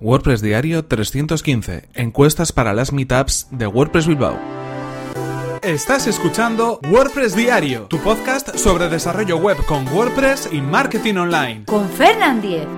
WordPress Diario 315. Encuestas para las meetups de WordPress Bilbao. Estás escuchando WordPress Diario, tu podcast sobre desarrollo web con WordPress y marketing online. Con Fernand Diez.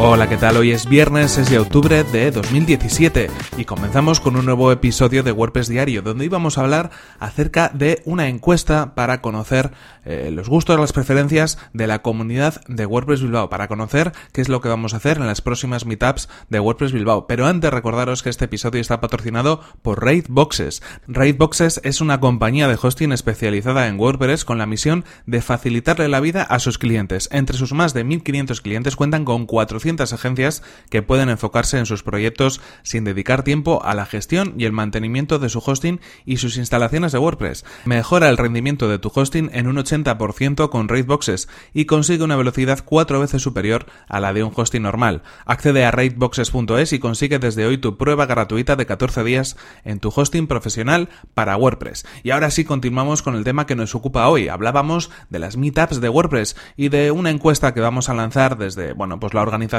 Hola, ¿qué tal? Hoy es viernes 6 de octubre de 2017 y comenzamos con un nuevo episodio de WordPress Diario donde íbamos a hablar acerca de una encuesta para conocer eh, los gustos, las preferencias de la comunidad de WordPress Bilbao, para conocer qué es lo que vamos a hacer en las próximas meetups de WordPress Bilbao. Pero antes recordaros que este episodio está patrocinado por Raidboxes. Raidboxes es una compañía de hosting especializada en WordPress con la misión de facilitarle la vida a sus clientes. Entre sus más de 1500 clientes cuentan con 400 agencias que pueden enfocarse en sus proyectos sin dedicar tiempo a la gestión y el mantenimiento de su hosting y sus instalaciones de WordPress. Mejora el rendimiento de tu hosting en un 80% con Raidboxes y consigue una velocidad cuatro veces superior a la de un hosting normal. Accede a raidboxes.es y consigue desde hoy tu prueba gratuita de 14 días en tu hosting profesional para WordPress. Y ahora sí continuamos con el tema que nos ocupa hoy. Hablábamos de las meetups de WordPress y de una encuesta que vamos a lanzar desde, bueno, pues la organización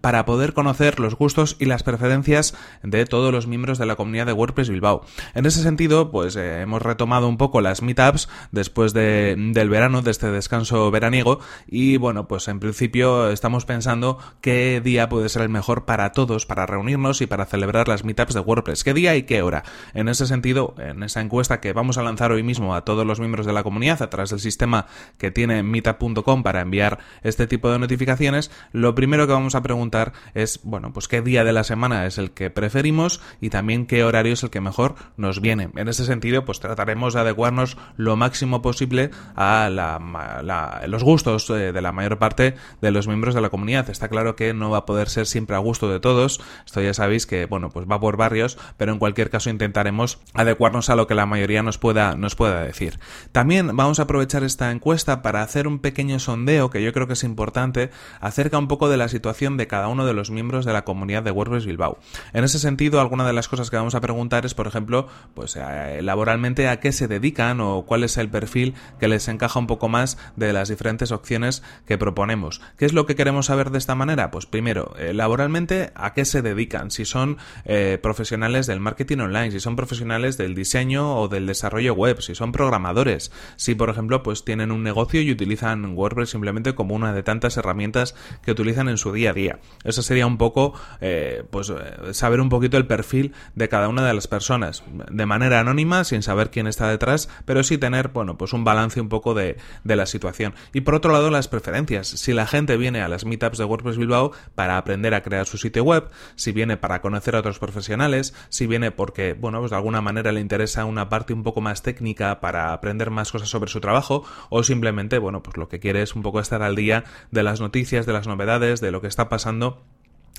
para poder conocer los gustos y las preferencias de todos los miembros de la comunidad de WordPress Bilbao. En ese sentido, pues eh, hemos retomado un poco las meetups después de, del verano, de este descanso veraniego, y bueno, pues en principio estamos pensando qué día puede ser el mejor para todos, para reunirnos y para celebrar las meetups de WordPress. ¿Qué día y qué hora? En ese sentido, en esa encuesta que vamos a lanzar hoy mismo a todos los miembros de la comunidad a través del sistema que tiene meetup.com para enviar este tipo de notificaciones, lo primero que vamos a preguntar es, bueno, pues qué día de la semana es el que preferimos y también qué horario es el que mejor nos viene. En ese sentido, pues trataremos de adecuarnos lo máximo posible a los gustos eh, de la mayor parte de los miembros de la comunidad. Está claro que no va a poder ser siempre a gusto de todos. Esto ya sabéis que, bueno, pues va por barrios, pero en cualquier caso intentaremos adecuarnos a lo que la mayoría nos pueda, nos pueda decir. También vamos a aprovechar esta encuesta para hacer un pequeño sondeo que yo creo que es importante acerca un poco de la situación de cada uno de los miembros de la comunidad de WordPress Bilbao. En ese sentido, alguna de las cosas que vamos a preguntar es, por ejemplo, pues eh, laboralmente a qué se dedican o cuál es el perfil que les encaja un poco más de las diferentes opciones que proponemos. ¿Qué es lo que queremos saber de esta manera? Pues primero, eh, laboralmente a qué se dedican, si son eh, profesionales del marketing online, si son profesionales del diseño o del desarrollo web, si son programadores, si por ejemplo pues tienen un negocio y utilizan WordPress simplemente como una de tantas herramientas que utilizan en su día día a día. Eso sería un poco, eh, pues, eh, saber un poquito el perfil de cada una de las personas, de manera anónima, sin saber quién está detrás, pero sí tener, bueno, pues un balance un poco de, de la situación. Y por otro lado, las preferencias. Si la gente viene a las meetups de WordPress Bilbao para aprender a crear su sitio web, si viene para conocer a otros profesionales, si viene porque, bueno, pues de alguna manera le interesa una parte un poco más técnica para aprender más cosas sobre su trabajo, o simplemente, bueno, pues lo que quiere es un poco estar al día de las noticias, de las novedades, de lo que está pasando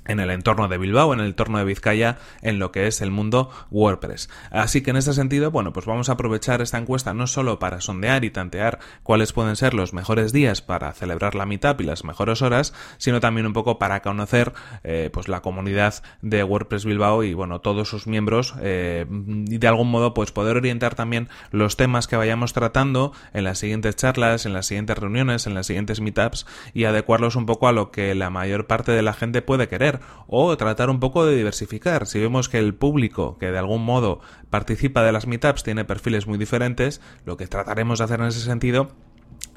en el entorno de Bilbao, en el entorno de Vizcaya, en lo que es el mundo WordPress. Así que en ese sentido, bueno, pues vamos a aprovechar esta encuesta no solo para sondear y tantear cuáles pueden ser los mejores días para celebrar la meetup y las mejores horas, sino también un poco para conocer eh, pues la comunidad de WordPress Bilbao y bueno, todos sus miembros eh, y de algún modo pues poder orientar también los temas que vayamos tratando en las siguientes charlas, en las siguientes reuniones, en las siguientes meetups y adecuarlos un poco a lo que la mayor parte de la gente puede querer o tratar un poco de diversificar. Si vemos que el público que de algún modo participa de las meetups tiene perfiles muy diferentes, lo que trataremos de hacer en ese sentido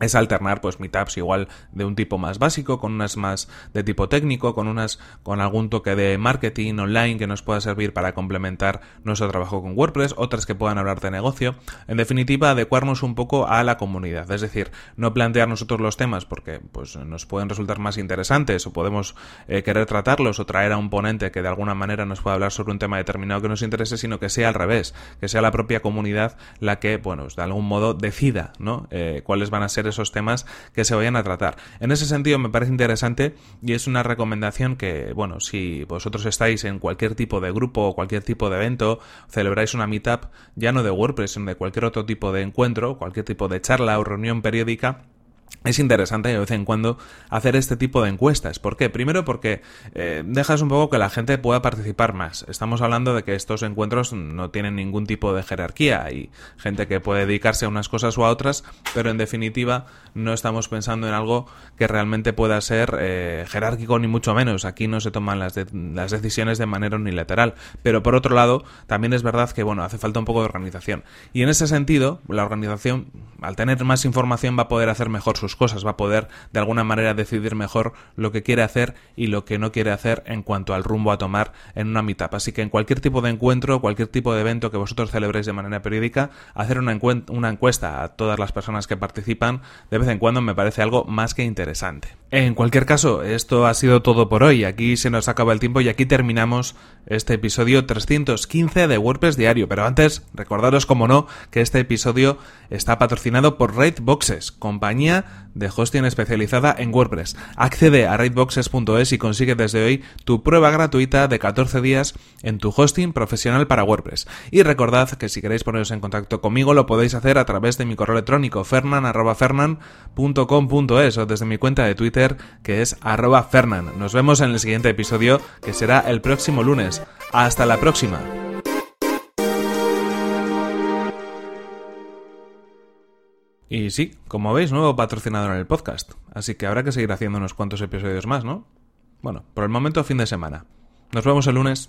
es alternar pues meetups igual de un tipo más básico con unas más de tipo técnico con unas con algún toque de marketing online que nos pueda servir para complementar nuestro trabajo con WordPress otras que puedan hablar de negocio. En definitiva adecuarnos un poco a la comunidad es decir no plantear nosotros los temas porque pues nos pueden resultar más interesantes o podemos eh, querer tratarlos o traer a un ponente que de alguna manera nos pueda hablar sobre un tema determinado que nos interese sino que sea al revés que sea la propia comunidad la que bueno de algún modo decida no eh, cuáles van a ser esos temas que se vayan a tratar. En ese sentido me parece interesante y es una recomendación que, bueno, si vosotros estáis en cualquier tipo de grupo o cualquier tipo de evento, celebráis una meetup, ya no de WordPress, sino de cualquier otro tipo de encuentro, cualquier tipo de charla o reunión periódica, es interesante de vez en cuando hacer este tipo de encuestas. ¿Por qué? Primero porque eh, dejas un poco que la gente pueda participar más. Estamos hablando de que estos encuentros no tienen ningún tipo de jerarquía. Hay gente que puede dedicarse a unas cosas o a otras, pero en definitiva no estamos pensando en algo que realmente pueda ser eh, jerárquico ni mucho menos. Aquí no se toman las, las decisiones de manera unilateral. Pero por otro lado, también es verdad que bueno, hace falta un poco de organización. Y en ese sentido, la organización, al tener más información, va a poder hacer mejor sus cosas, va a poder de alguna manera decidir mejor lo que quiere hacer y lo que no quiere hacer en cuanto al rumbo a tomar en una mitad. Así que en cualquier tipo de encuentro, cualquier tipo de evento que vosotros celebréis de manera periódica, hacer una, una encuesta a todas las personas que participan de vez en cuando me parece algo más que interesante. En cualquier caso, esto ha sido todo por hoy. Aquí se nos acaba el tiempo y aquí terminamos este episodio 315 de WordPress Diario. Pero antes, recordaros, como no, que este episodio está patrocinado por Raidboxes, compañía de hosting especializada en WordPress. Accede a raidboxes.es y consigue desde hoy tu prueba gratuita de 14 días en tu hosting profesional para WordPress. Y recordad que si queréis poneros en contacto conmigo lo podéis hacer a través de mi correo electrónico fernan.fernan.com.es o desde mi cuenta de Twitter que es fernan. Nos vemos en el siguiente episodio que será el próximo lunes. Hasta la próxima. Y sí, como veis, nuevo patrocinador en el podcast. Así que habrá que seguir haciendo unos cuantos episodios más, ¿no? Bueno, por el momento fin de semana. Nos vemos el lunes.